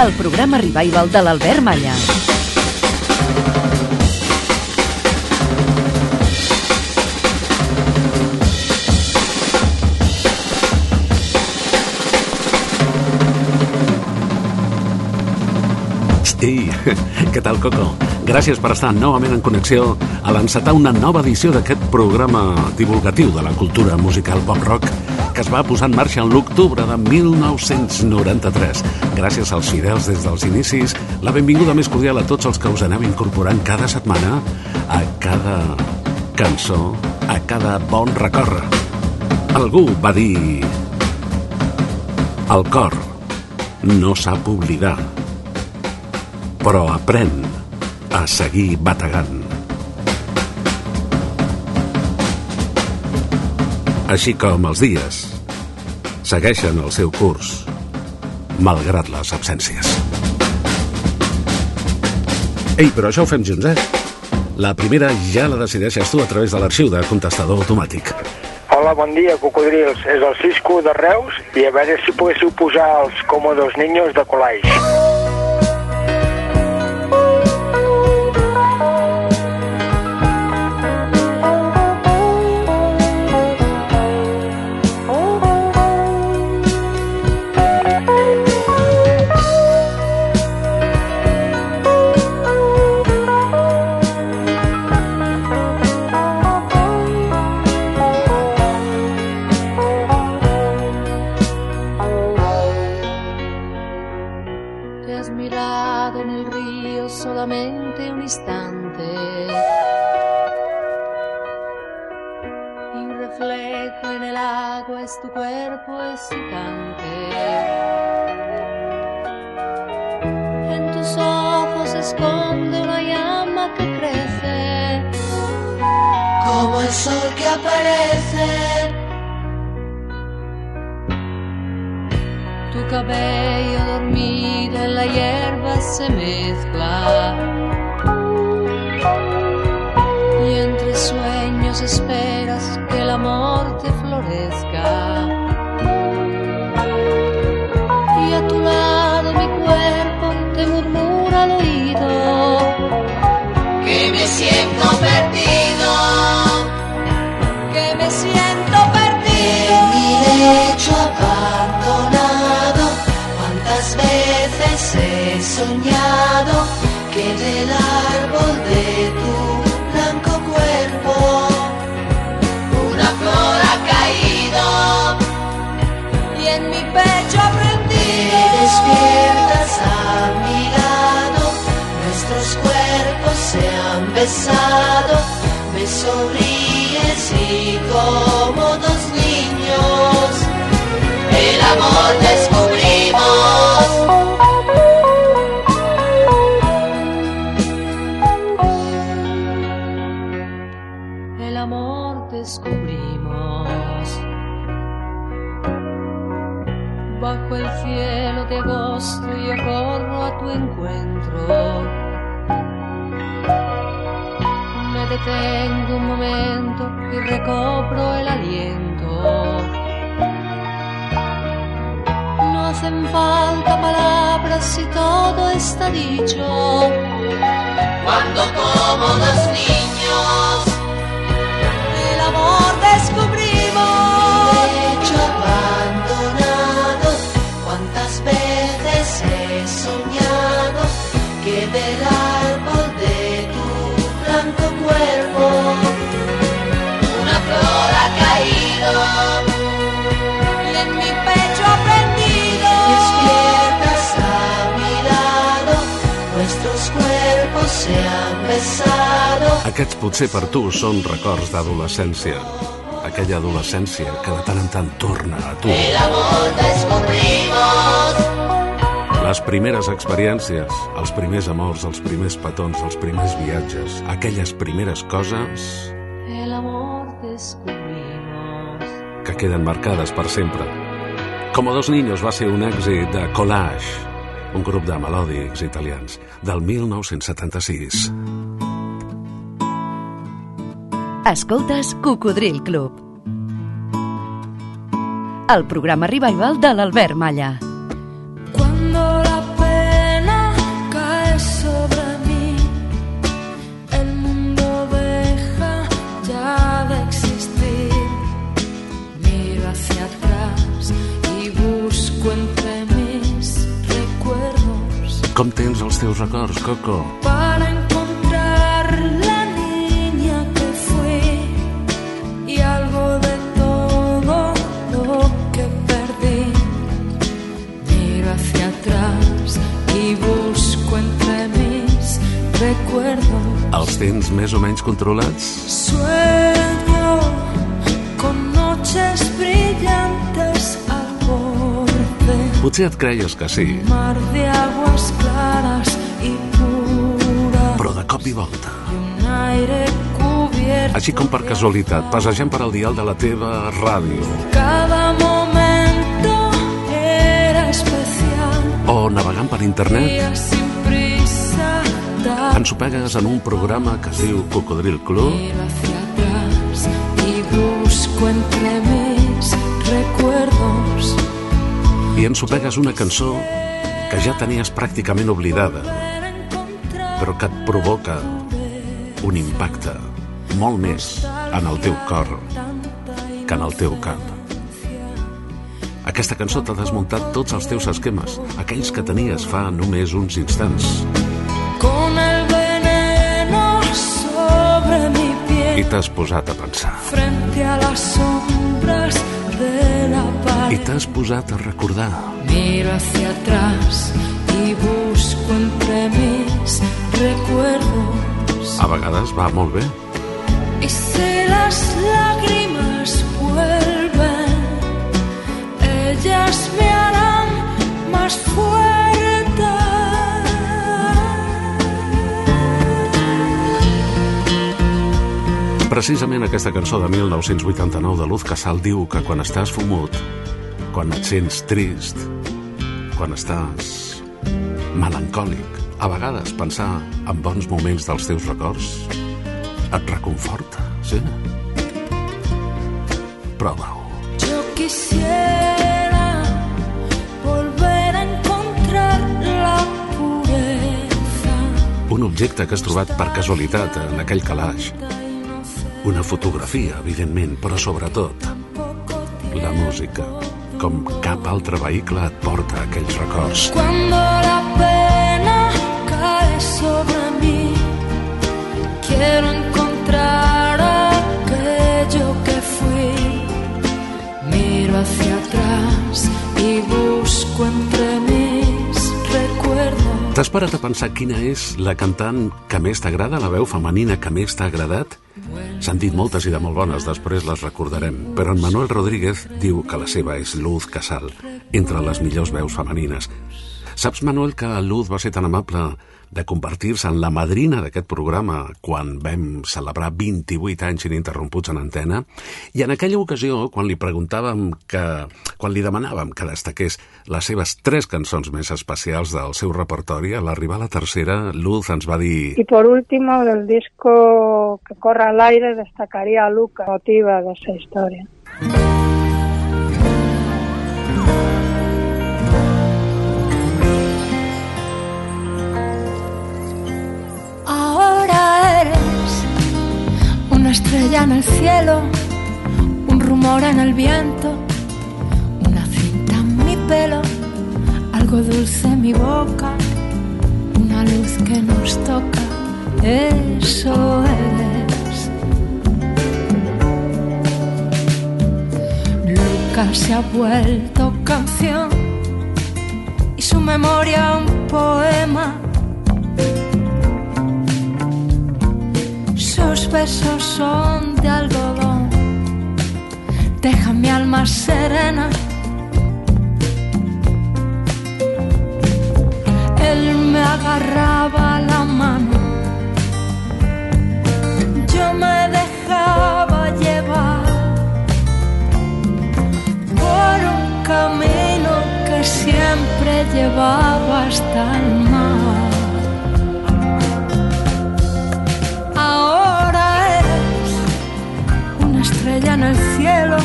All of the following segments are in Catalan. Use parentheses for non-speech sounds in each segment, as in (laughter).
El programa revival de l'Albert Malla. Ei, (laughs) què tal, Coco? Gràcies per estar novament en connexió a l'encetar una nova edició d'aquest programa divulgatiu de la cultura musical pop-rock que es va posar en marxa en l'octubre de 1993. Gràcies als fidels des dels inicis, la benvinguda més cordial a tots els que us aneu incorporant cada setmana a cada cançó, a cada bon recorre. Algú va dir... El cor no sap oblidar, però aprèn a seguir bategant. Així com els dies segueixen el seu curs, malgrat les absències. Ei, però això ho fem junts, eh? La primera ja la decideixes tu a través de l'arxiu de contestador automàtic. Hola, bon dia, cocodrils. És el Cisco de Reus i a veure si poguéssiu posar els còmodos niños de Colaix. Per tu són records d'adolescència. Aquella adolescència que de tant en tant torna a tu. El amor descubrimos. Les primeres experiències, els primers amors, els primers petons, els primers viatges, aquelles primeres coses... El amor. Que queden marcades per sempre. Como dos niños va ser un èxit de Collage, un grup de melòdics italians, del 1976. Escoltes Cocodril Club. El programa revival de l'Albert Malla. Cuando la pena cae sobre mí, el mundo deja ya de existir. Miro hacia atrás y busco entre mis recuerdos Com tens els teus records, Coco? para tens més o menys controlats? Sueño con noches brillantes al borde. Potser et creies que sí, Mar de aguas claras y puras. però de cop i volta. Un aire cubierto. Així com per casualitat, passejant per al dial de la teva ràdio Cada momento era especial. o navegant per internet, sin prisa. Da- ens ho pegues en un programa que es diu Cocodril Club Miro hacia atrás y busco entre mis recuerdos. i ens ho pegues una cançó que ja tenies pràcticament oblidada, però que et provoca un impacte molt més en el teu cor que en el teu cap. Aquesta cançó t'ha desmuntat tots els teus esquemes, aquells que tenies fa només uns instants, i t'has posat a pensar. frente a las sombras de la I pared. t'has posat a recordar. Miro hacia atrás y busco entre mis recuerdos. A vegades va molt bé, Y si las lágrimas vuelven, ellas me harán Precisament aquesta cançó de 1989 de Luz Casal diu que quan estàs fumut, quan et sents trist, quan estàs melancòlic, a vegades pensar en bons moments dels teus records et reconforta, sí? Prova-ho. Yo quisiera volver a encontrar la pureza. Un objecte que has trobat per casualitat en aquell calaix. Una fotografia, evidentment, però sobretot la música. Com cap altre vehicle et porta aquells records. Cuando la pena cae sobre mí, quiero encontrar aquello que fui. Miro hacia atrás y busco entre recuerdos. T'has parat a pensar quina és la cantant que més t'agrada, la veu femenina que més t'ha agradat? S'han dit moltes i de molt bones, després les recordarem, però en Manuel Rodríguez diu que la seva és Luz Casal, entre les millors veus femenines. Saps, Manuel, que Luz va ser tan amable de convertir-se en la madrina d'aquest programa quan vam celebrar 28 anys ininterromputs en antena? I en aquella ocasió, quan li preguntàvem que... quan li demanàvem que destaqués les seves tres cançons més especials del seu repertori, a l'arribar a la tercera, Luz ens va dir... Y por último, del disco que corre al aire, destacaría a Luca, motiva de esa historia. Ahora una estrella en el cielo, un rumor en el viento, una cinta en mi pelo, algo dulce en mi boca, una luz que nos toca. Eso eres. Lucas se ha vuelto canción y su memoria un poema. sus besos son de algodón. Deja mi alma serena. Él me agarraba la mano. Yo me dejaba llevar por un camino que siempre llevaba hasta el mar. Estrella en el cielo,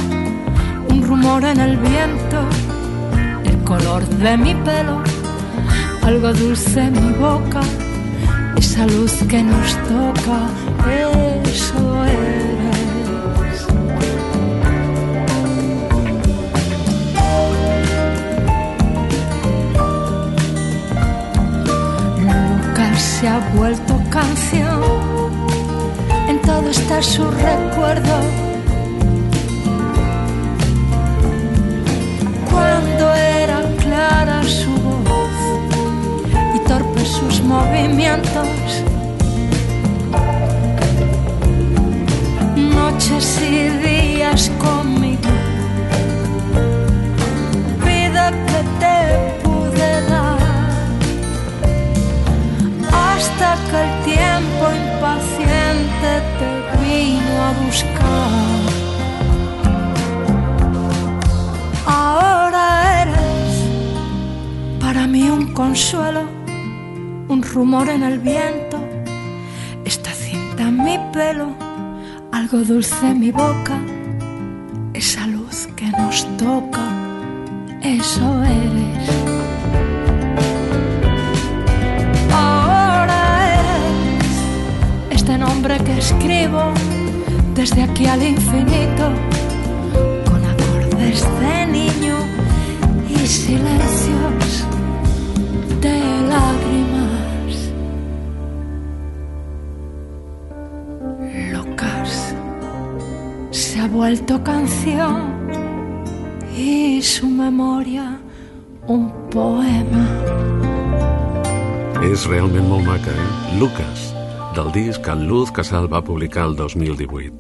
un rumor en el viento, el color de mi pelo, algo dulce en mi boca, esa luz que nos toca, eso eres. Lucas se ha vuelto canción, en todo está su recuerdo. Cuando era clara su voz y torpes sus movimientos. Noches y días conmigo. Un rumor en el viento, esta cinta en mi pelo, algo dulce en mi boca, esa luz que nos toca, eso eres. Ahora eres este nombre que escribo desde aquí al infinito, con acordes de niño y silencios ha vuelto canción y su memoria un poema. És realment molt maca, eh? Lucas, del disc En Luz Casal va publicar el 2018.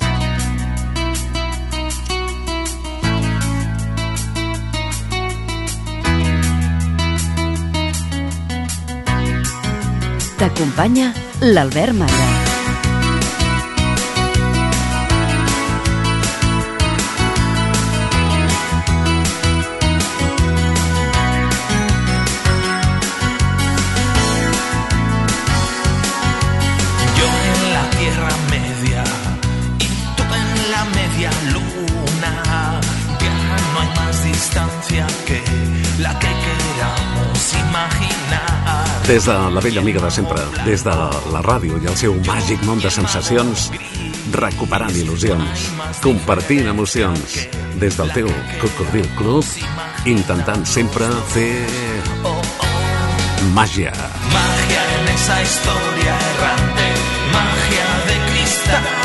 T'acompanya l'Albert Malla. Des de la vella amiga de sempre, des de la ràdio i el seu màgic món de sensacions, recuperant il·lusions, compartint emocions, des del teu Cocodril Club, intentant sempre fer màgia. Magia en esa historia errante, magia de cristal,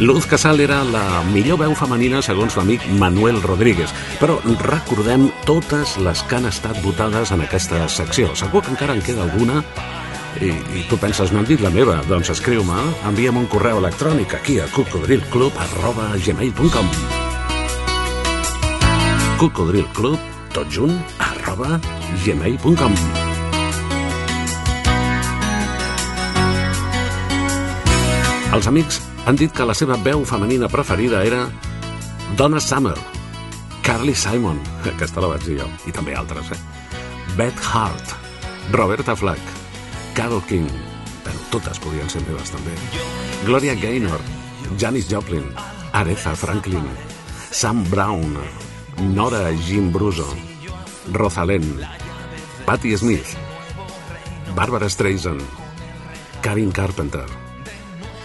Luz Casal era la millor veu femenina segons l'amic Manuel Rodríguez, però recordem totes les que han estat votades en aquesta secció. Segur que encara en queda alguna i, i tu penses, no han dit la meva? Doncs escriu-me, envia'm un correu electrònic aquí a cocodrilclub arroba gmail.com cocodrilclub, tot junt, arroba gmail.com Els amics han dit que la seva veu femenina preferida era Donna Summer, Carly Simon, (laughs) aquesta la vaig dir jo, i també altres, eh? Beth Hart, Roberta Flack, Carol King, bueno, totes podien ser meves també, Gloria Gaynor, Janis Joplin, Aretha Franklin, Sam Brown, Nora Jim Bruso, Rosalén, Patti Smith, Barbara Streisand, Karen Carpenter,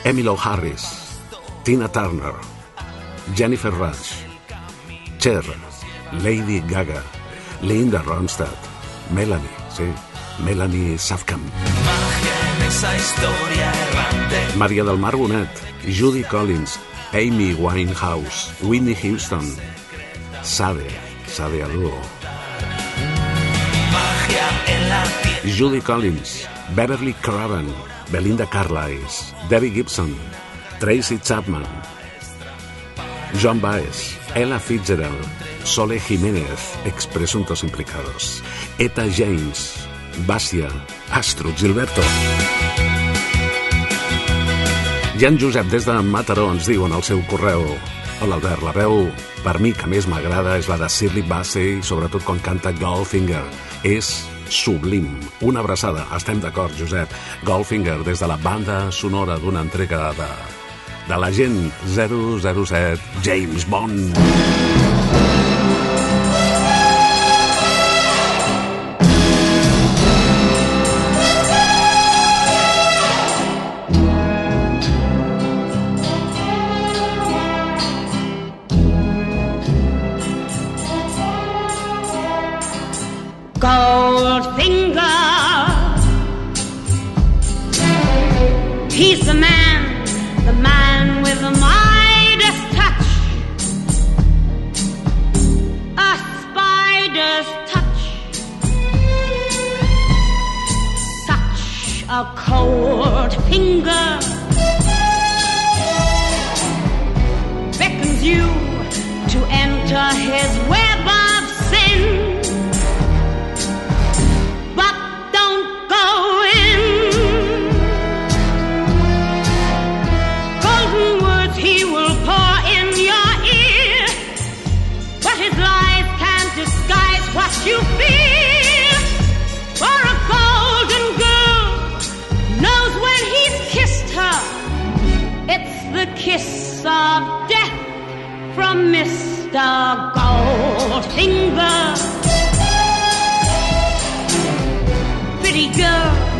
Emily Harris, Tina Turner, Jennifer Rush, Cher, Lady Gaga, Linda Ronstadt, Melanie, sí, Melanie errante. Maria del Mar Bonet, Judy Collins, Amy Winehouse, Whitney Houston, Sade, Sade tierra. Judy Collins, Beverly Craven, Belinda Carlisle, Debbie Gibson, Tracy Chapman, John Baez, Ella Fitzgerald, Sole Jiménez, ex presuntos implicados, Eta James, Basia, Astro Gilberto. I en Josep, des de Mataró, ens diu en el seu correu Hola, Albert, la veu per mi que més m'agrada és la de Shirley Bassey, sobretot quan canta Goldfinger. És sublim. Una abraçada. Estem d'acord, Josep. Goldfinger, des de la banda sonora d'una entrega de, de l'agent 007 James Bond. Pretty girl,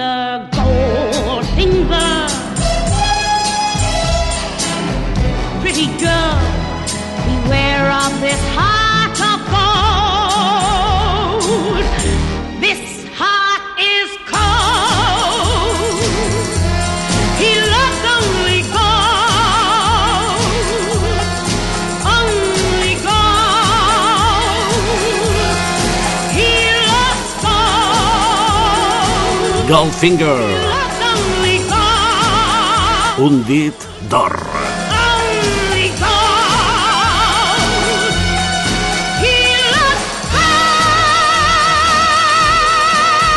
the gold finger. Pretty girl, beware of this high. Goldfinger, un dit d'or.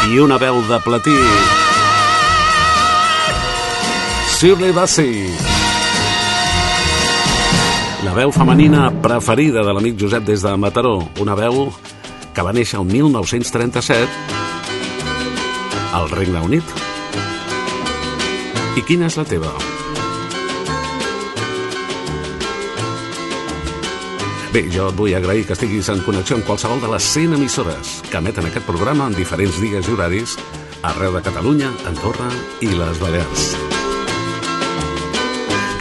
I una veu de platí. Shirley Bassey. La veu femenina preferida de l'amic Josep des de Mataró. Una veu que va néixer el 1937 al Regne Unit. I quina és la teva? Bé, jo et vull agrair que estiguis en connexió amb qualsevol de les 100 emissores que emeten aquest programa en diferents dies i horaris arreu de Catalunya, Andorra i les Balears.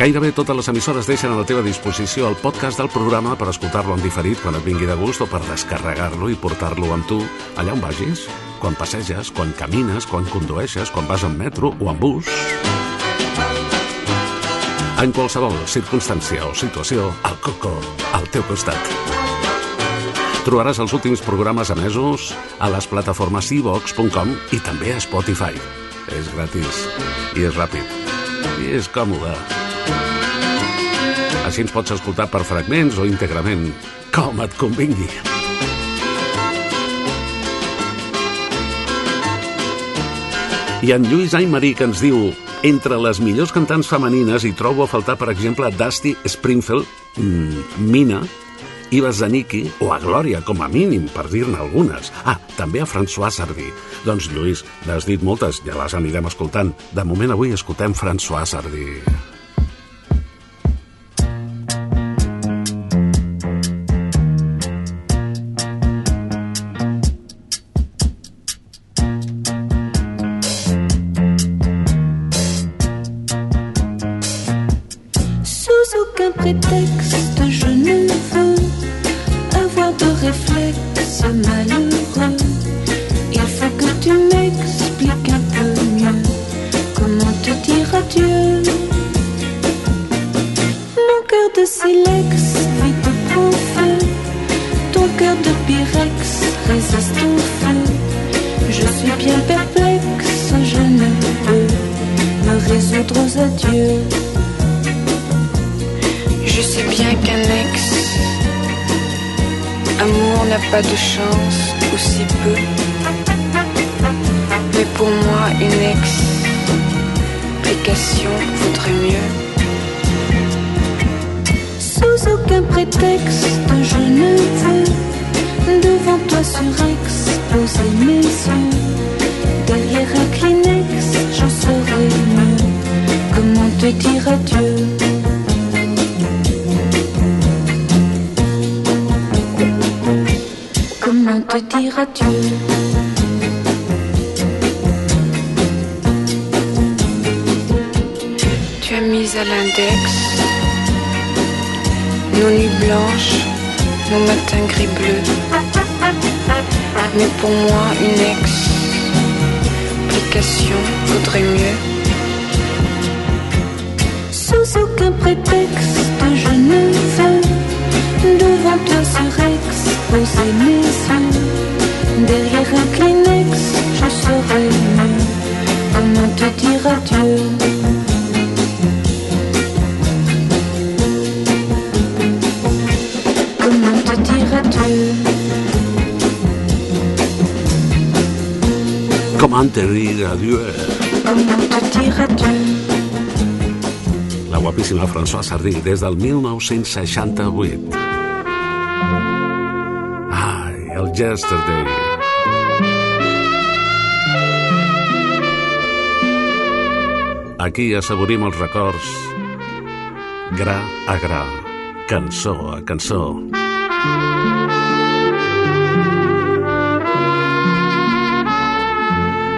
Gairebé totes les emissores deixen a la teva disposició el podcast del programa per escoltar-lo en diferit quan et vingui de gust o per descarregar-lo i portar-lo amb tu allà on vagis, quan passeges, quan camines, quan condueixes, quan vas en metro o en bus. En qualsevol circumstància o situació, el Coco al teu costat. Trobaràs els últims programes emesos a les plataformes ivox.com i també a Spotify. És gratis i és ràpid i és còmode. Així ens pots escoltar per fragments o íntegrament, com et convingui. I en Lluís Aymarí que ens diu entre les millors cantants femenines hi trobo a faltar, per exemple, Dusty Springfield, mm, Mina, Iva Zanicki o a Glòria, com a mínim, per dir-ne algunes. Ah, també a François Sardí. Doncs, Lluís, n'has dit moltes, ja les anirem escoltant. De moment, avui escoltem François Sardí. Sous une explication vaudrait mieux. Sous aucun prétexte, je ne veux devant toi surexposer mes yeux. Derrière un Kleenex, j'en serai mieux. Comment te dire adieu? Comment te dire adieu? À l'index nos nuits blanches, nos matins gris bleus. Mais pour moi, une explication vaudrait mieux. Sous aucun prétexte, je ne veux devant toi surexposer mes yeux. Derrière un Kleenex, je serai mieux. Comment te dire adieu? Te dire adieu? La guapíssima François Sardy des del 1968. Ai, el Yesterday. Aquí assaborim els records gra a gra, cançó a cançó.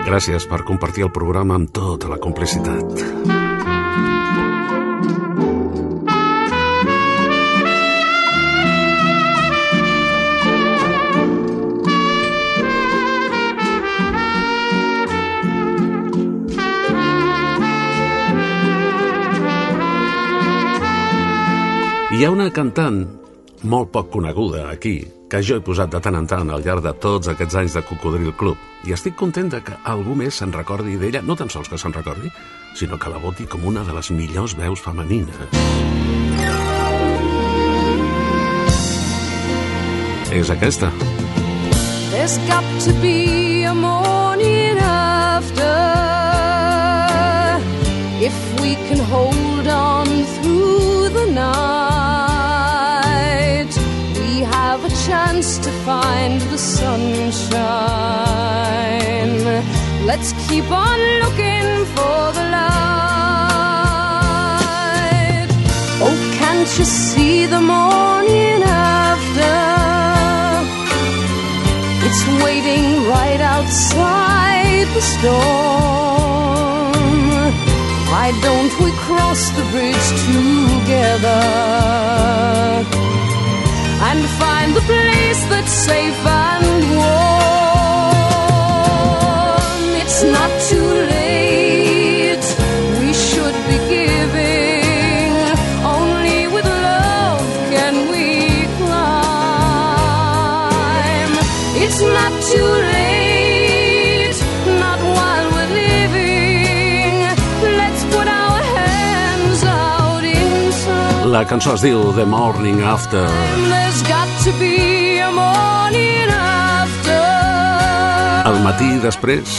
Gràcies per compartir el programa amb tota la complicitat. Hi ha una cantant molt poc coneguda aquí, que jo he posat de tant en tant al llarg de tots aquests anys de Cocodril Club, i estic content de que algú més se'n recordi d'ella, no tan sols que se'n recordi, sinó que la voti com una de les millors veus femenines. És aquesta. There's got to be a morning after if we can hold on through the night. Chance to find the sunshine. Let's keep on looking for the light. Oh, can't you see the morning after? It's waiting right outside the storm. Why don't we cross the bridge together and find the place that's safe and warm? It's not too late. La cançó es diu The Morning After. Morning after. Al matí després,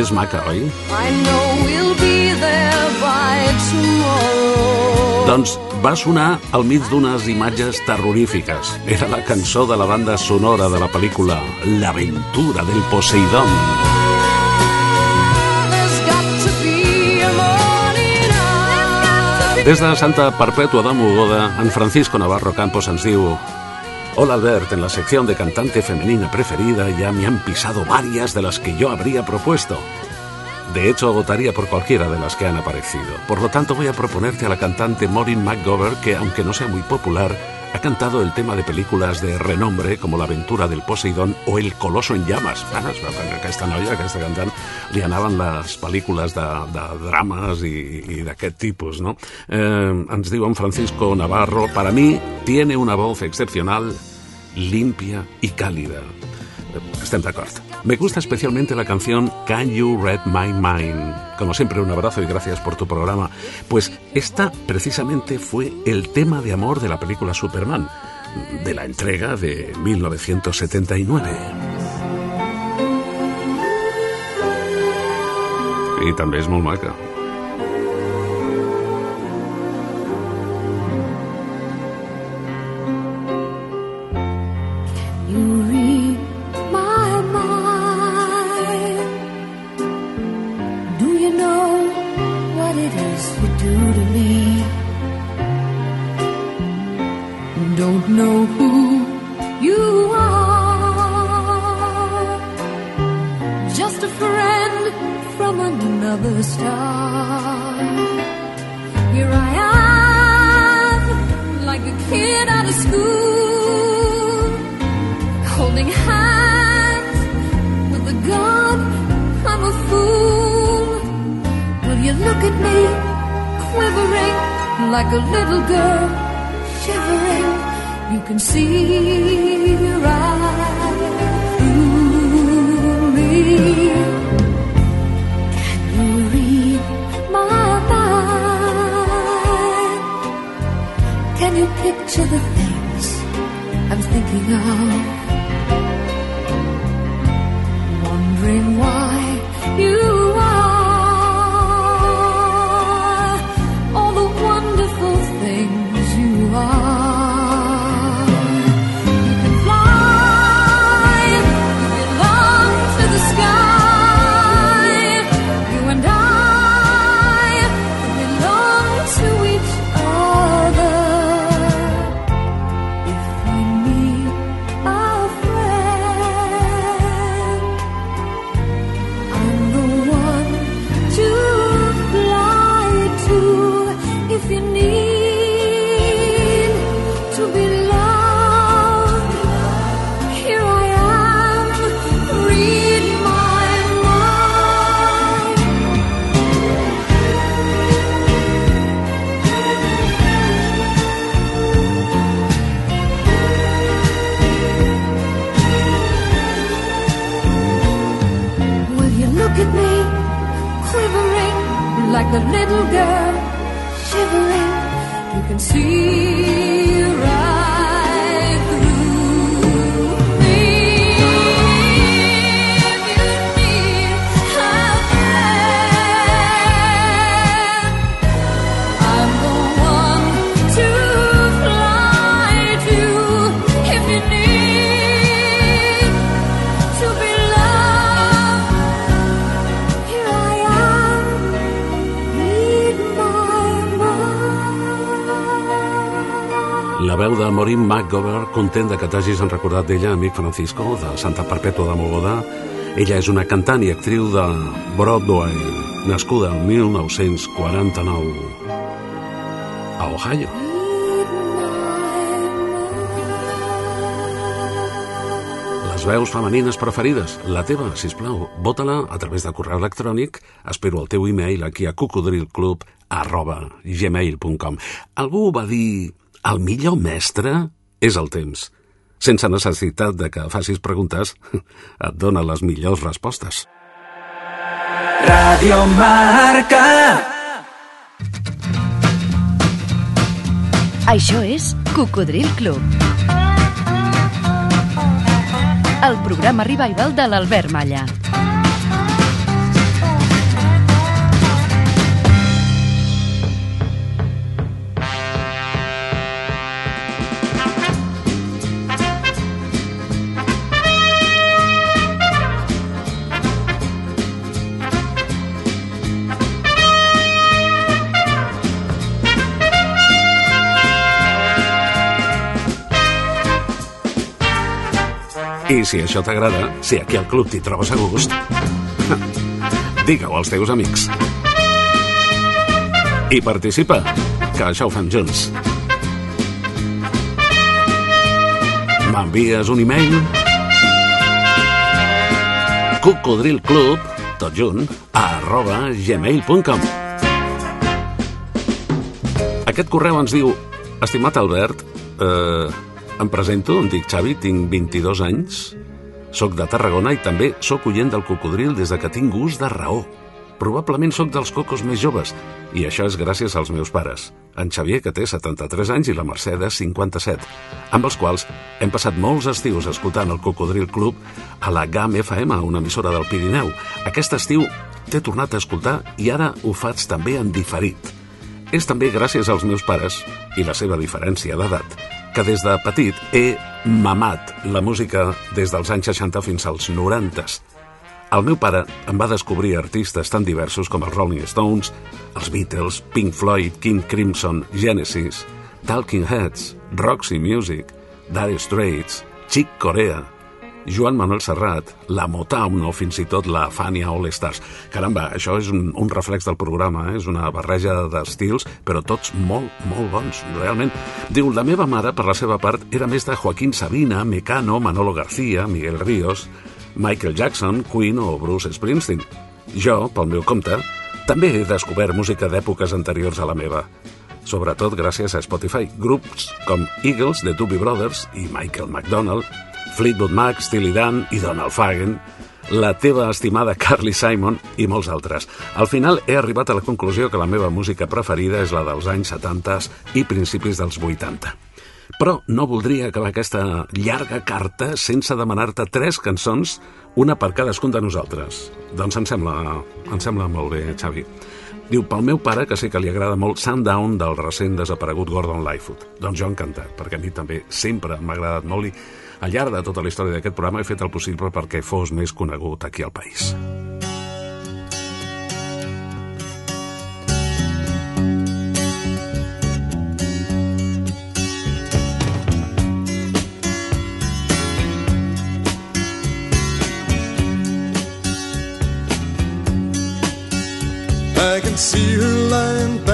és maca, oi? I know we'll be there by tomorrow. Doncs va sonar al mig d'unes imatges terrorífiques. Era la cançó de la banda sonora de la pel·lícula L'aventura del Poseidón. There's Des de Santa Perpètua de Mogoda, en Francisco Navarro Campos ens Hola Albert, en la sección de cantante femenina preferida ya me han pisado varias de las que yo habría propuesto. De hecho, votaría por cualquiera de las que han aparecido. Por lo tanto, voy a proponerte a la cantante Maureen McGovern, que aunque no sea muy popular, ha cantado el tema de películas de renombre como La aventura del Poseidón o El coloso en llames. Bueno, que aquesta noia, aquesta cantant, li anaven les de, de drames i, i d'aquest tipus, no? Eh, ens Francisco Navarro, para mí tiene una voz excepcional, limpia y cálida. Estem. Me gusta especialmente la canción Can You Read My Mind. Como siempre, un abrazo y gracias por tu programa. Pues esta precisamente fue el tema de amor de la película Superman, de la entrega de 1979. I també és molt maca. It is you do to me? Don't know who you are. Just a friend from another star. Here I am, like a kid out of school holding hands with a gun. I'm a fool. You look at me, quivering like a little girl, shivering? You can see right through me. Can you read my mind? Can you picture the things I'm thinking of? wondering why you see McGovern, content de que t'hagis recordat d'ella, amic Francisco, de Santa Perpètua de Mogoda. Ella és una cantant i actriu de Broadway, nascuda el 1949 a Ohio. Les veus femenines preferides, la teva, si plau, vota-la a través de correu electrònic. Espero el teu e-mail aquí a cocodrilclub arroba gmail.com. Algú va dir, el millor mestre és el temps. Sense necessitat de que facis preguntes, (laughs) et dona les millors respostes. Radio Marca. Això és Cocodril Club. El programa revival de l'Albert Malla. I si això t'agrada, si aquí al club t'hi trobes a gust, (laughs) Digue-ho als teus amics. I participa, que això ho fem junts. M'envies un e-mail? cocodrilclub, tot junt, arroba gmail.com Aquest correu ens diu Estimat Albert, eh, em presento, em dic Xavi, tinc 22 anys, sóc de Tarragona i també sóc oient del cocodril des de que tinc gust de raó. Probablement sóc dels cocos més joves, i això és gràcies als meus pares, en Xavier, que té 73 anys, i la Mercè, de 57, amb els quals hem passat molts estius escoltant el Cocodril Club a la GAM FM, una emissora del Pirineu. Aquest estiu t'he tornat a escoltar i ara ho faig també en diferit. És també gràcies als meus pares i la seva diferència d'edat, que des de petit he mamat la música des dels anys 60 fins als 90 el meu pare em va descobrir artistes tan diversos com els Rolling Stones, els Beatles, Pink Floyd, King Crimson, Genesis, Talking Heads, Roxy Music, Dire Straits, Chick Corea, Joan Manuel Serrat, la Motown o fins i tot la Fania All Stars. Caramba, això és un, un reflex del programa, eh? és una barreja d'estils, però tots molt, molt bons, realment. Diu, la meva mare, per la seva part, era més de Joaquín Sabina, Mecano, Manolo García, Miguel Ríos, Michael Jackson, Queen o Bruce Springsteen. Jo, pel meu compte, també he descobert música d'èpoques anteriors a la meva, sobretot gràcies a Spotify. Grups com Eagles, de Doobie Brothers i Michael McDonald, Fleetwood Mac, Steely Dan i Donald Fagen, la teva estimada Carly Simon i molts altres. Al final he arribat a la conclusió que la meva música preferida és la dels anys 70 i principis dels 80. Però no voldria acabar aquesta llarga carta sense demanar-te tres cançons, una per cadascun de nosaltres. Doncs em sembla, em sembla molt bé, Xavi. Diu, pel meu pare, que sé que li agrada molt Sundown del recent desaparegut Gordon Lightfoot. Doncs jo encantat, perquè a mi també sempre m'ha agradat molt i al llarg de tota la història d'aquest programa he fet el possible perquè fos més conegut aquí al país. I can see her lying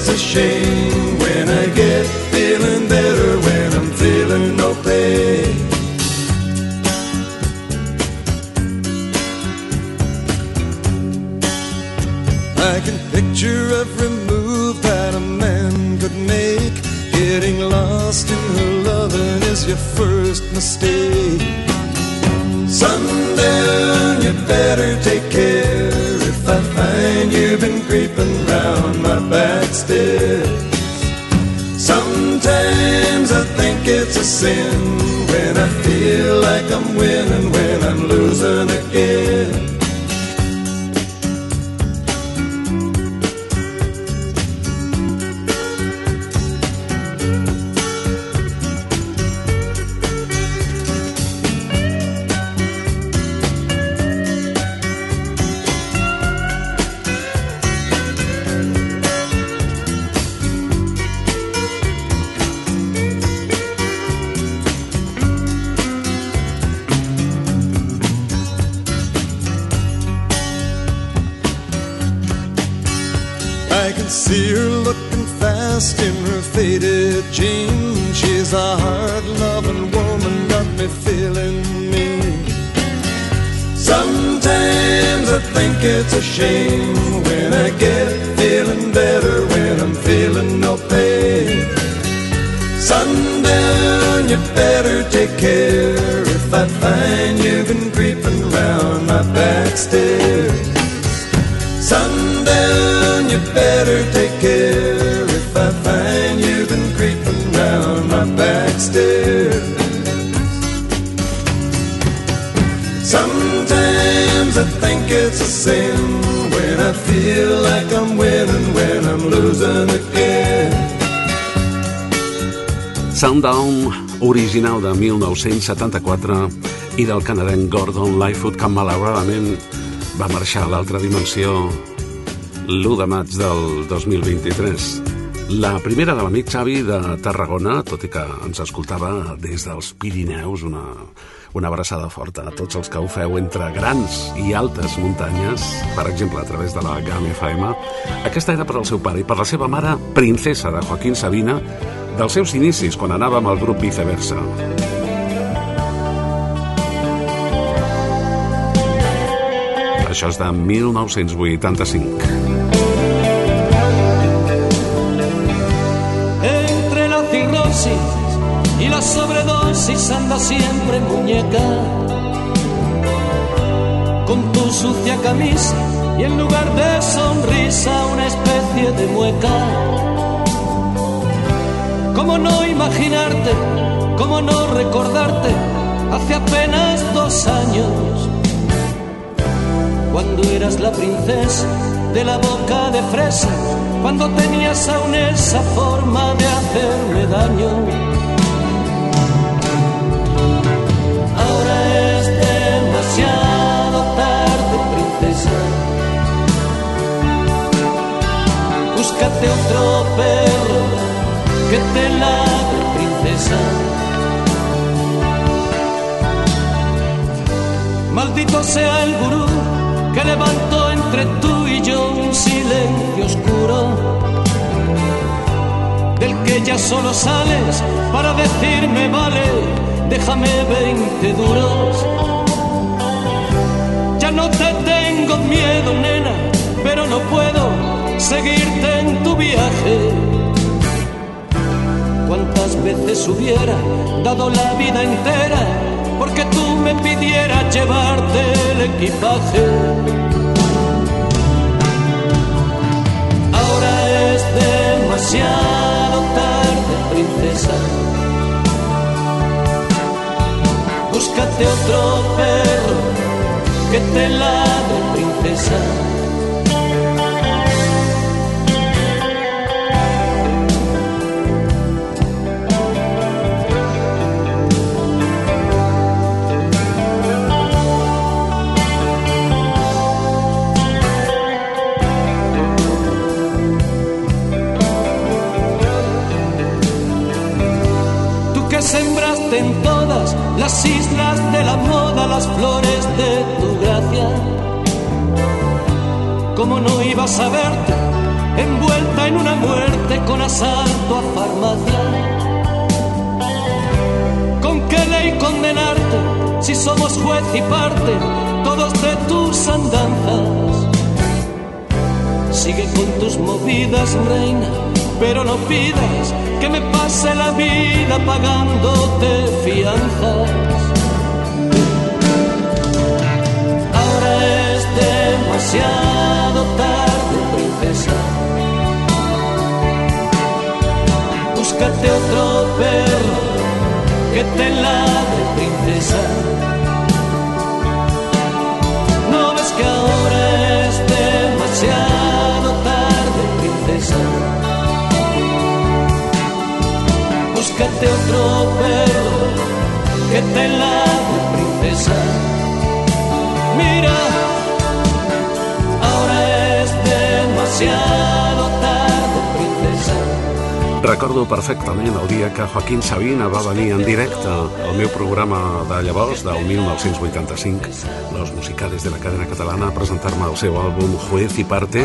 it's a shame when I get feeling better when I'm feeling no pain. I can picture every move that a man could make. Getting lost in her loving is your first mistake. Sundown, you better Sometimes I think it's a sin when I feel like I'm winning when I'm losing again. Sundown, original de 1974 i del canadenc Gordon Lightfoot, que malauradament va marxar a l'altra dimensió l'1 de maig del 2023. La primera de l'amic Xavi de Tarragona, tot i que ens escoltava des dels Pirineus, una, una abraçada forta a tots els que ho feu entre grans i altes muntanyes, per exemple, a través de la GAM FM. Aquesta era per al seu pare i per la seva mare, princesa de Joaquín Sabina, dels seus inicis quan anava amb el grup Viceversa. Això és de 1985. Entre la cirrosis y la sobredosis anda siempre muñeca. Con tu sucia camisa y en lugar de sonrisa una especie de mueca. ¿Cómo no imaginarte? ¿Cómo no recordarte? Hace apenas dos años, cuando eras la princesa de la boca de fresa, cuando tenías aún esa forma de hacerme daño. Ahora es demasiado tarde, princesa. Búscate otro perro que te ladre, princesa. Maldito sea el gurú que levantó entre tú y yo un silencio oscuro, del que ya solo sales para decirme vale, déjame veinte duros. Ya no te tengo miedo, nena, pero no puedo seguirte en tu viaje. Veces hubiera dado la vida entera porque tú me pidieras llevarte el equipaje. Ahora es demasiado tarde, princesa. Búscate otro perro que te ladre, princesa. Las islas de la moda las flores de tu gracia. ¿Cómo no ibas a verte envuelta en una muerte con asalto a farmacia? ¿Con qué ley condenarte si somos juez y parte todos de tus andanzas? Sigue con tus movidas, reina, pero no pidas que me pase la vida pagándote fianzas. Demasiado tarde, princesa. Búscate otro perro que te ladre, princesa. ¿No ves que ahora es demasiado tarde, princesa? Búscate otro perro que te ladre, princesa. Demasiado tarde, princesa. Recordo perfectament el dia que Joaquín Sabina va venir en directe al meu programa de llavors, del 1985, Los Musicales de la cadena catalana, a presentar-me el seu àlbum Juez y Parte,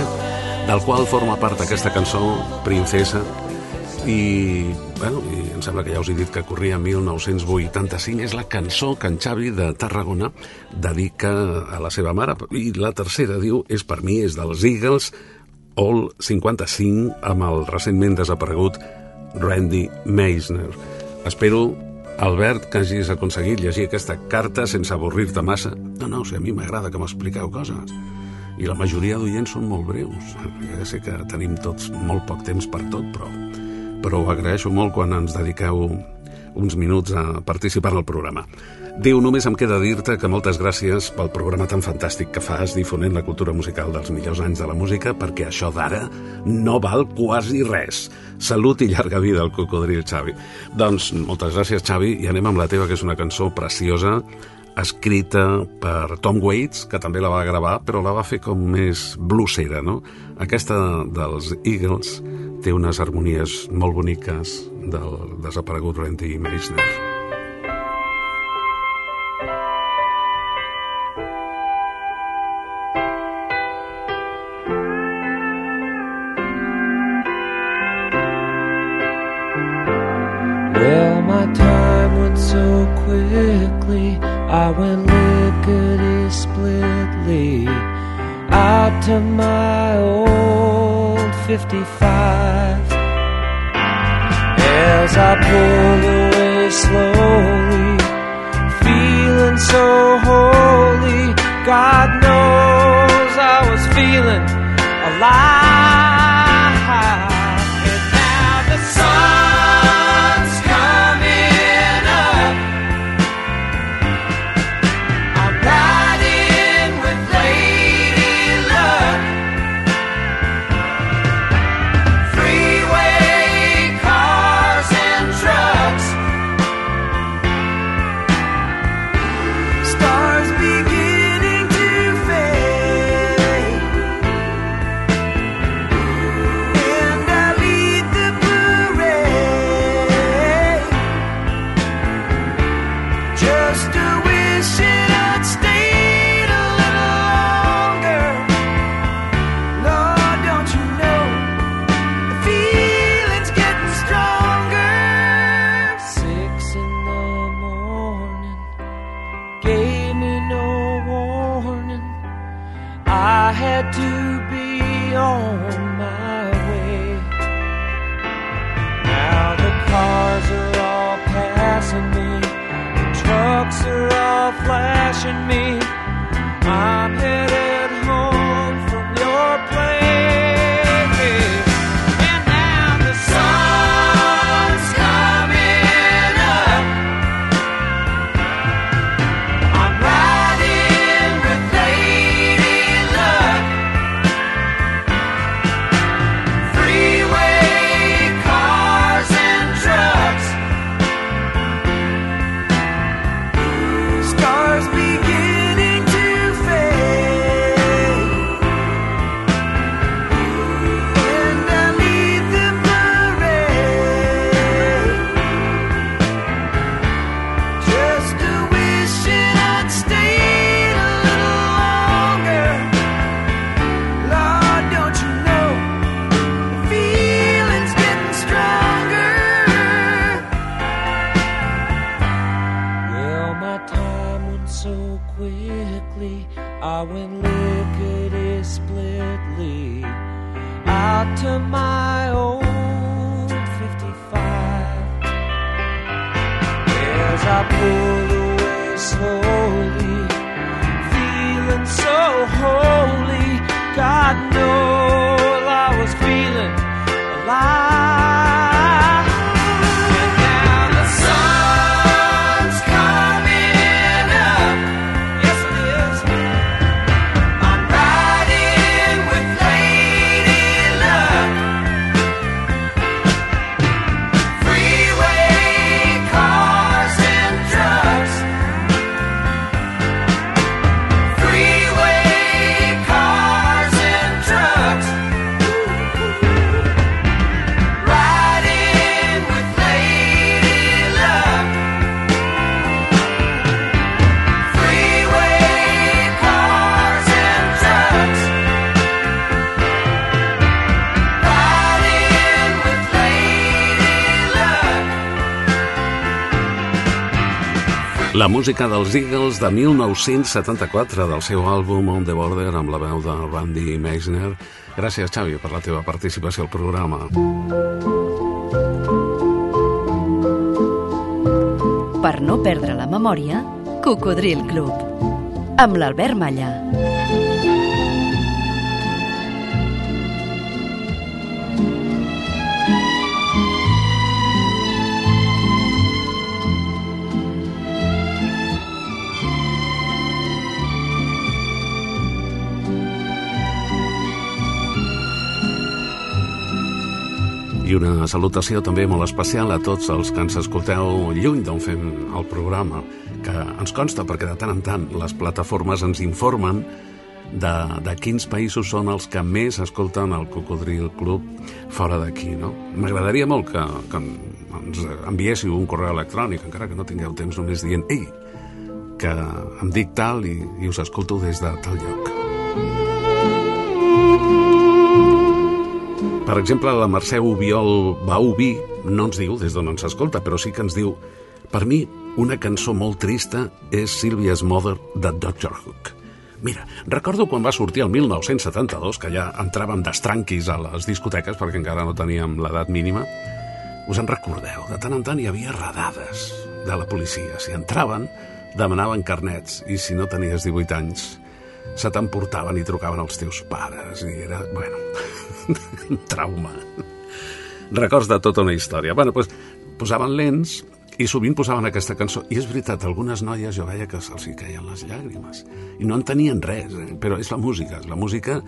del qual forma part aquesta cançó, Princesa, i, bueno, i em sembla que ja us he dit que corria 1985, és la cançó que en Xavi de Tarragona dedica a la seva mare, i la tercera, diu, és per mi, és dels Eagles, All 55, amb el recentment desaparegut Randy Meisner. Espero Albert, que hagis aconseguit llegir aquesta carta sense avorrir-te massa. No, no, o sigui, a mi m'agrada que m'expliqueu coses. I la majoria d'oients són molt breus. Ja sé que tenim tots molt poc temps per tot, però, però ho agraeixo molt quan ens dediqueu uns minuts a participar en el programa. Diu, només em queda dir-te que moltes gràcies pel programa tan fantàstic que fas difonent la cultura musical dels millors anys de la música, perquè això d'ara no val quasi res. Salut i llarga vida al cocodril, Xavi. Doncs moltes gràcies, Xavi, i anem amb la teva, que és una cançó preciosa, escrita per Tom Waits, que també la va gravar, però la va fer com més bluesera, no? Aquesta dels Eagles té unes harmonies molt boniques del desaparegut Randy Meisner. Quickly. I went lickety splitly out to my old 55. As I pulled away slowly, feeling so holy, God knows I was feeling alive. La música dels Eagles de 1974 del seu àlbum On the Border amb la veu de Randy Meisner. Gràcies, Xavi, per la teva participació al programa. Per no perdre la memòria, Cocodril Club. Amb l'Albert Malla. Una salutació també molt especial a tots els que ens escolteu lluny d'on fem el programa, que ens consta perquè de tant en tant les plataformes ens informen de, de quins països són els que més escolten el Cocodril Club fora d'aquí, no? M'agradaria molt que, que ens enviéssiu un correu electrònic, encara que no tingueu temps només dient ei, que em dic tal i, i us escolto des de tal lloc. Per exemple, la Mercè Ubiol Baubi no ens diu des d'on ens escolta, però sí que ens diu per mi, una cançó molt trista és Sylvia's Mother de Dr. Hook. Mira, recordo quan va sortir el 1972, que ja entràvem d'estranquis a les discoteques perquè encara no teníem l'edat mínima. Us en recordeu? De tant en tant hi havia redades de la policia. Si entraven, demanaven carnets i si no tenies 18 anys se t'emportaven i trucaven els teus pares i era, bueno, (laughs) trauma. Records de tota una història. Bueno, doncs posaven lents i sovint posaven aquesta cançó. I és veritat, algunes noies jo veia que se'ls hi caien les llàgrimes. I no entenien res, eh? però és la música. La música,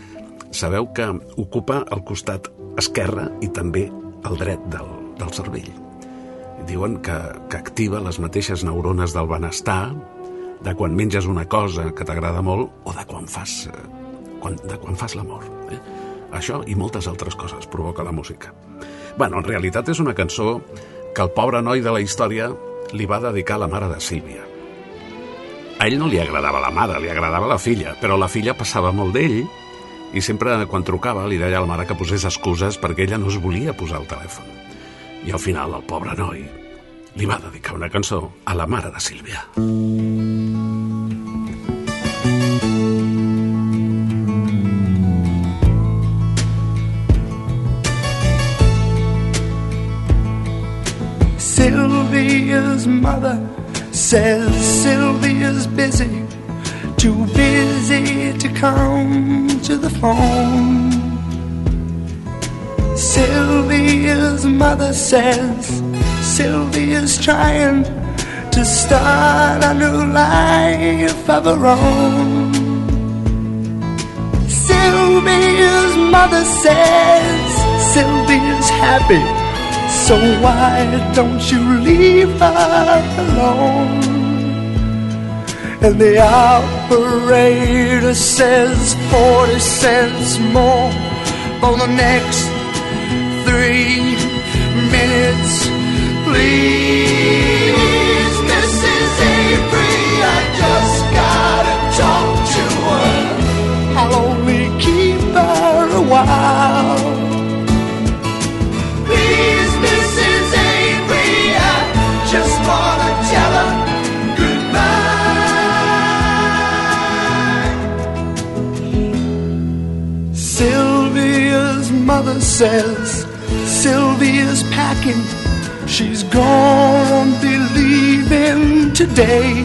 sabeu que ocupa el costat esquerre i també el dret del, del cervell. Diuen que, que activa les mateixes neurones del benestar, de quan menges una cosa que t'agrada molt o de quan fas, eh, quan, de quan fas l'amor. Eh? Això i moltes altres coses provoca la música. Bueno, en realitat és una cançó que el pobre noi de la història li va dedicar la mare de Sílvia. A ell no li agradava la mare, li agradava la filla, però la filla passava molt d'ell i sempre quan trucava li deia a la mare que posés excuses perquè ella no es volia posar al telèfon. I al final el pobre noi li va dedicar una cançó a la mare de Sílvia. Sylvia's mother says Sylvia's busy, too busy to come to the phone. Sylvia's mother says Sylvia's trying to start a new life of her own. Sylvia's mother says Sylvia's happy so why don't you leave her alone? And the operator says 40 cents more for the next three minutes. Please, Mrs. Avery, I just gotta talk to her. I'll only keep her says Sylvia's packing. She's gonna be leaving today.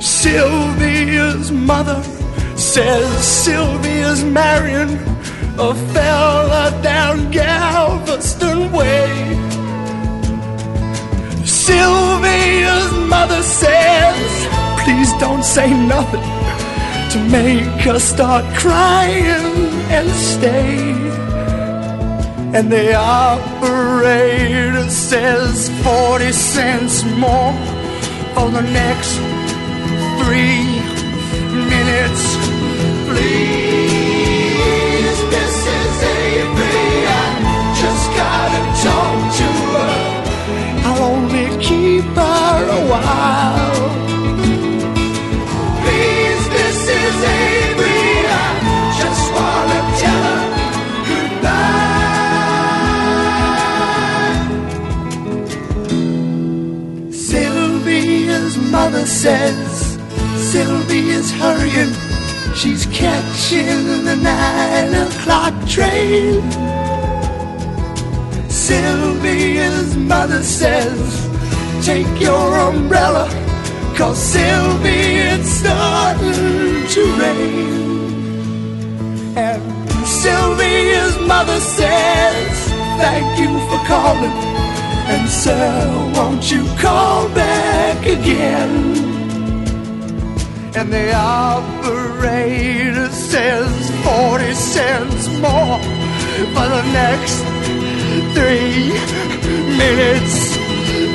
Sylvia's mother says Sylvia's marrying a fella down Galveston Way. Sylvia's mother says, please don't say nothing to make her start crying and stay. And the operator says 40 cents more for the next three minutes. Please, Mrs. Avery, I just gotta talk to her. I'll only keep her a while. Says Sylvia's hurrying. She's catching the nine o'clock train. Sylvia's mother says take your umbrella, cause Sylvie, it's starting to rain. And Sylvia's mother says, Thank you for calling. And sir, won't you call back again? And the operator says 40 cents more for the next three minutes.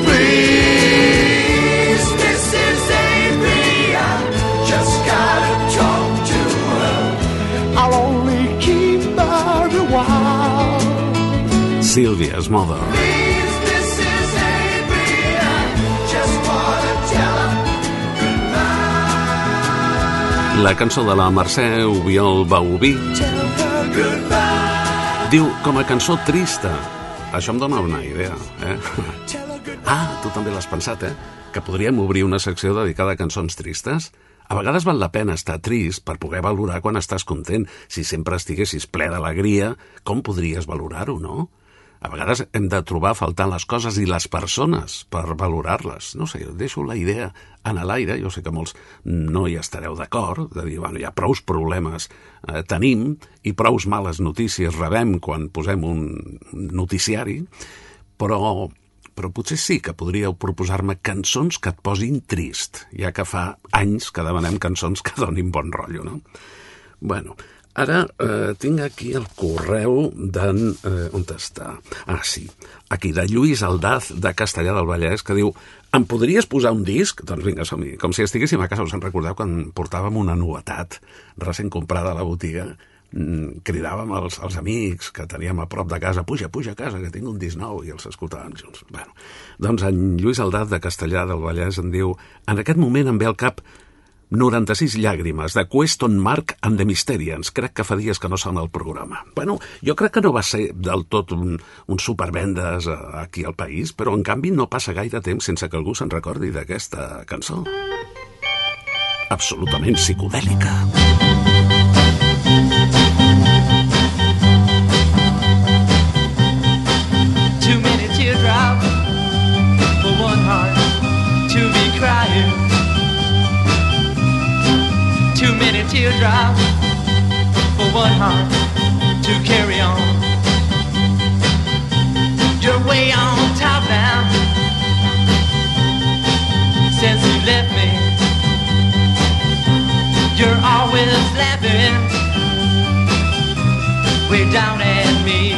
Please, Mrs. Avery, I just gotta talk to her. I'll only keep her a while. Sylvia's Mother. Please, La cançó de la Mercè Ubiol Baubí diu com a cançó trista. Això em dona una idea, eh? (laughs) Ah, tu també l'has pensat, eh? Que podríem obrir una secció dedicada a cançons tristes? A vegades val la pena estar trist per poder valorar quan estàs content. Si sempre estiguessis ple d'alegria, com podries valorar-ho, no? A vegades hem de trobar faltant les coses i les persones per valorar-les. No sé, deixo la idea en l'aire, jo sé que molts no hi estareu d'acord, de dir, bueno, hi ha prous problemes eh, tenim i prous males notícies rebem quan posem un noticiari, però, però potser sí que podríeu proposar-me cançons que et posin trist, ja que fa anys que demanem cançons que donin bon rotllo, no? Bueno, ara eh, tinc aquí el correu d'en... Eh, on està? Ah, sí, aquí, de Lluís Aldaz, de Castellà del Vallès, que diu em podries posar un disc? Doncs vinga, som -hi. Com si estiguéssim a casa, us en recordeu quan portàvem una novetat recent comprada a la botiga mm, cridàvem als, als amics que teníem a prop de casa, puja, puja a casa, que tinc un disc nou, i els escoltàvem junts. Bueno, doncs en Lluís Aldaz de Castellà del Vallès em diu en aquest moment em ve al cap 96 llàgrimes de Question Mark and the Mysterians. Crec que fa dies que no sona el programa. Bueno, jo crec que no va ser del tot un, un supervendes eh, aquí al país, però en canvi no passa gaire temps sense que algú se'n recordi d'aquesta cançó. Absolutament psicodèlica. Too many teardrops for one heart to be crying. Too many teardrops for one heart to carry on. You're way on top now since you left me. You're always laughing way down at me.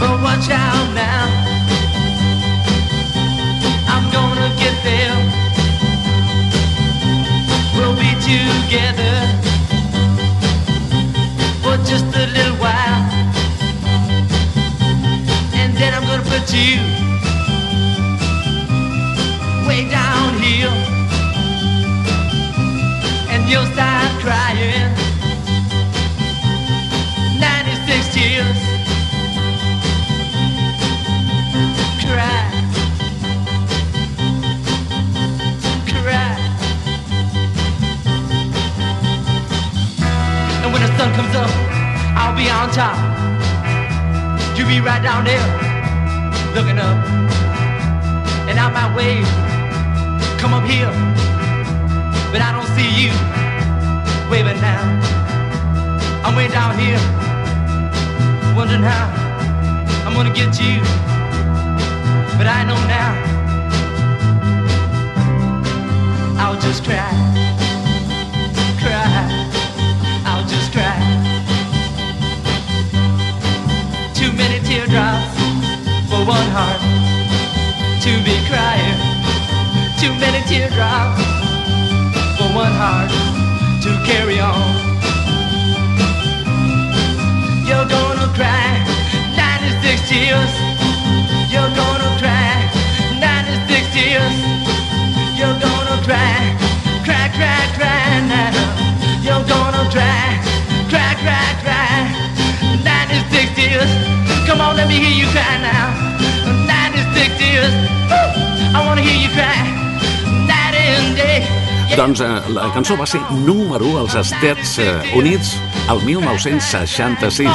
But watch out now. Just a little while. And then I'm gonna put you way down on top. You be right down there, looking up. And I might wave, come up here, but I don't see you waving now. I'm way down here, wondering how I'm gonna get you but I know now I'll just cry, cry, teardrops for one heart to be crying. Too many teardrops for one heart to carry on. You're gonna cry 96 tears. You're gonna cry 96 tears. You're gonna cry, cry, cry, cry now. You're gonna cry, cry, cry, cry 96 tears. Come on, let me hear you cry now. 96 years. Ooh, I wanna hear you cry. Night and day. Doncs eh, la cançó va ser número 1 als Estats eh, Units el 1966.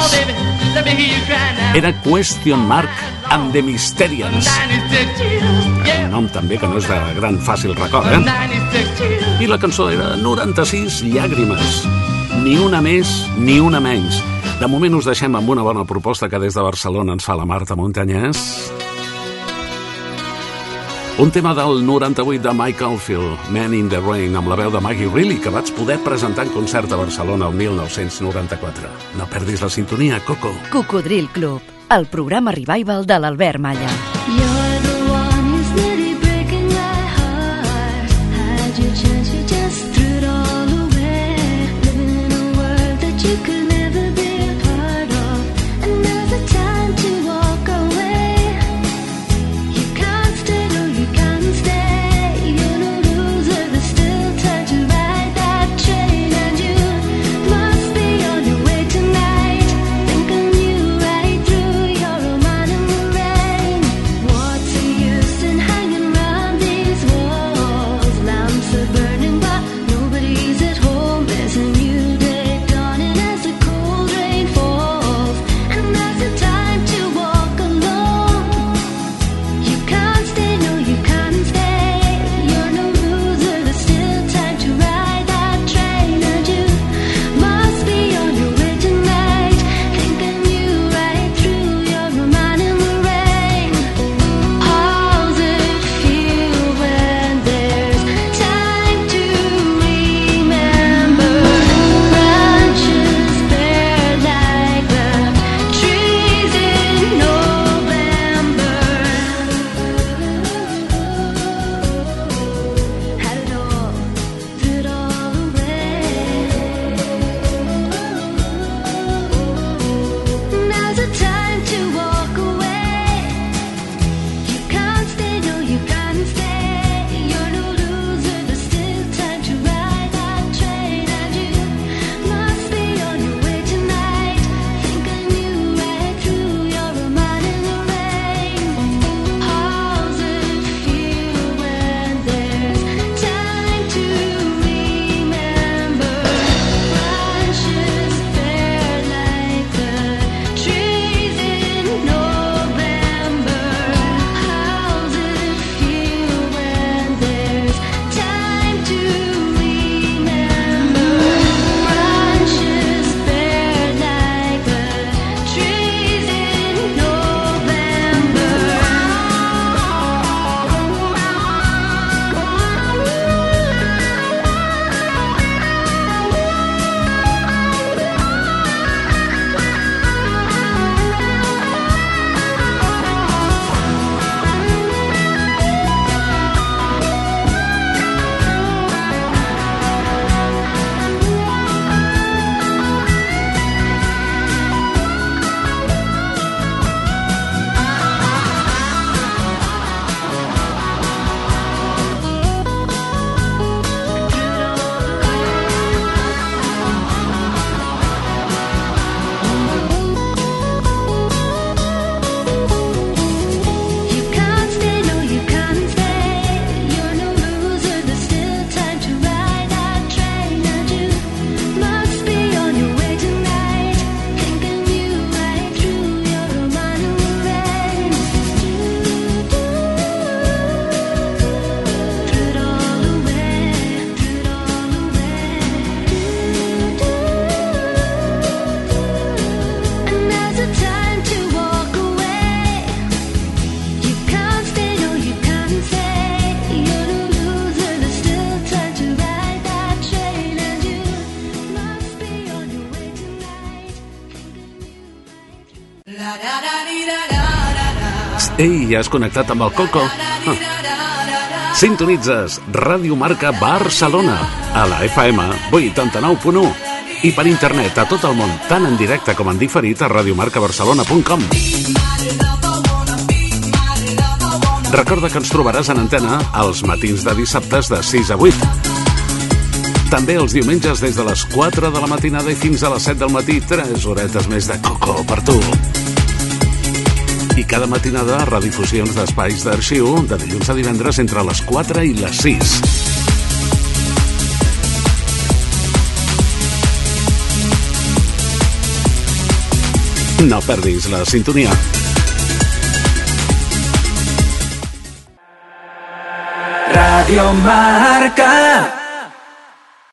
Era Question Mark amb The Mysterians. Un nom també que no és de gran fàcil record, eh? I la cançó era 96 llàgrimes. Ni una més, ni una menys. De moment us deixem amb una bona proposta que des de Barcelona ens fa la Marta Montanyès. Un tema del 98 de Michael Field, Man in the Rain, amb la veu de Maggie Reilly, que vaig poder presentar en concert a Barcelona el 1994. No perdis la sintonia, Coco. Cocodril Club, el programa revival de l'Albert Malla. Jo has connectat amb el Coco. Ah. Sintonitzes Ràdio Marca Barcelona a la FM 89.1 i per internet a tot el món, tant en directe com en diferit a radiomarcabarcelona.com. Recorda que ens trobaràs en antena els matins de dissabtes de 6 a 8. També els diumenges des de les 4 de la matinada i fins a les 7 del matí, 3 horetes més de coco per tu i cada matinada redifusions d'espais d'arxiu de dilluns a divendres entre les 4 i les 6. No perdis la sintonia. Radio Marca